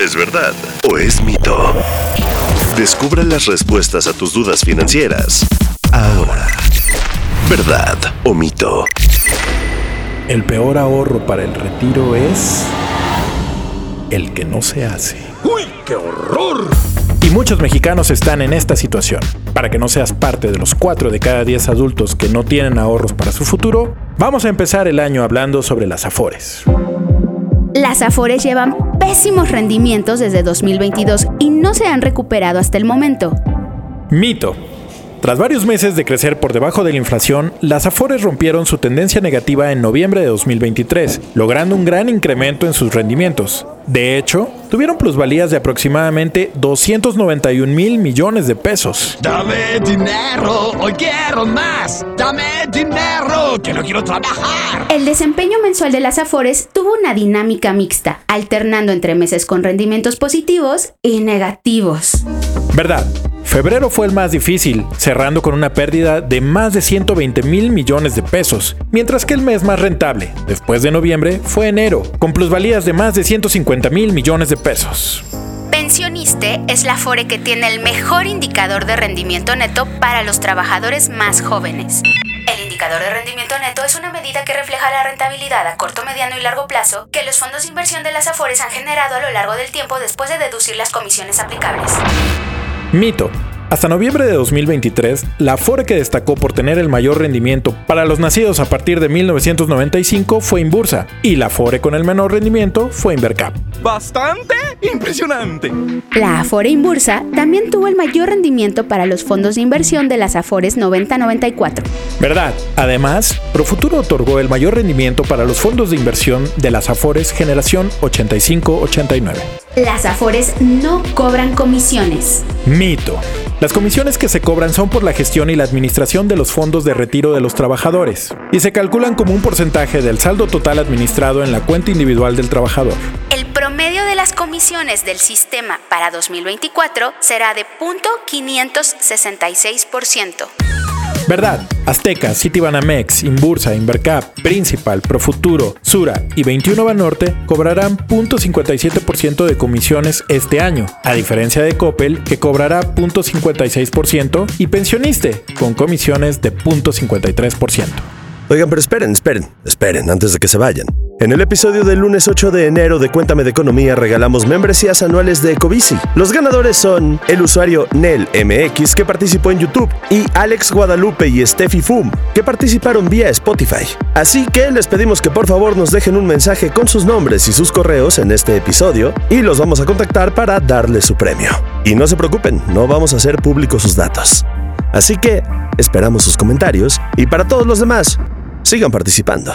¿Es verdad o es mito? Descubra las respuestas a tus dudas financieras. Ahora. ¿Verdad o mito? El peor ahorro para el retiro es el que no se hace. ¡Uy, qué horror! Y muchos mexicanos están en esta situación. Para que no seas parte de los 4 de cada 10 adultos que no tienen ahorros para su futuro, vamos a empezar el año hablando sobre las afores. Las Afores llevan pésimos rendimientos desde 2022 y no se han recuperado hasta el momento. Mito. Tras varios meses de crecer por debajo de la inflación, las Afores rompieron su tendencia negativa en noviembre de 2023, logrando un gran incremento en sus rendimientos. De hecho, tuvieron plusvalías de aproximadamente 291 mil millones de pesos. Dame dinero, hoy quiero más. Dame dinero, que no quiero trabajar. El desempeño mensual de las Afores tuvo una dinámica mixta, alternando entre meses con rendimientos positivos y negativos. ¿Verdad? Febrero fue el más difícil, cerrando con una pérdida de más de 120 mil millones de pesos, mientras que el mes más rentable, después de noviembre, fue enero, con plusvalías de más de 150 mil millones de pesos. Pensioniste es la Afore que tiene el mejor indicador de rendimiento neto para los trabajadores más jóvenes. El indicador de rendimiento neto es una medida que refleja la rentabilidad a corto, mediano y largo plazo que los fondos de inversión de las Afores han generado a lo largo del tiempo después de deducir las comisiones aplicables. Mito. Hasta noviembre de 2023, la Afore que destacó por tener el mayor rendimiento para los nacidos a partir de 1995 fue Inbursa, y la Afore con el menor rendimiento fue Invercap. Bastante impresionante. La Afore Inbursa también tuvo el mayor rendimiento para los fondos de inversión de las Afores 9094. ¿Verdad? Además, Profuturo otorgó el mayor rendimiento para los fondos de inversión de las Afores generación 85-89. Las Afores no cobran comisiones. Mito. Las comisiones que se cobran son por la gestión y la administración de los fondos de retiro de los trabajadores y se calculan como un porcentaje del saldo total administrado en la cuenta individual del trabajador. El promedio de las comisiones del sistema para 2024 será de 0.566%. ¿Verdad? Azteca, Citibanamex, Inbursa, Invercap, Principal, Profuturo, Sura y 21 Banorte cobrarán 0.57% de comisiones este año, a diferencia de Coppel, que cobrará 0.56%, y Pensioniste, con comisiones de 0.53%. Oigan, pero esperen, esperen, esperen, antes de que se vayan. En el episodio del lunes 8 de enero de Cuéntame de Economía regalamos membresías anuales de Ecobici. Los ganadores son el usuario NelMX que participó en YouTube y Alex Guadalupe y Steffi Fum que participaron vía Spotify. Así que les pedimos que por favor nos dejen un mensaje con sus nombres y sus correos en este episodio y los vamos a contactar para darles su premio. Y no se preocupen, no vamos a hacer públicos sus datos. Así que esperamos sus comentarios y para todos los demás, sigan participando.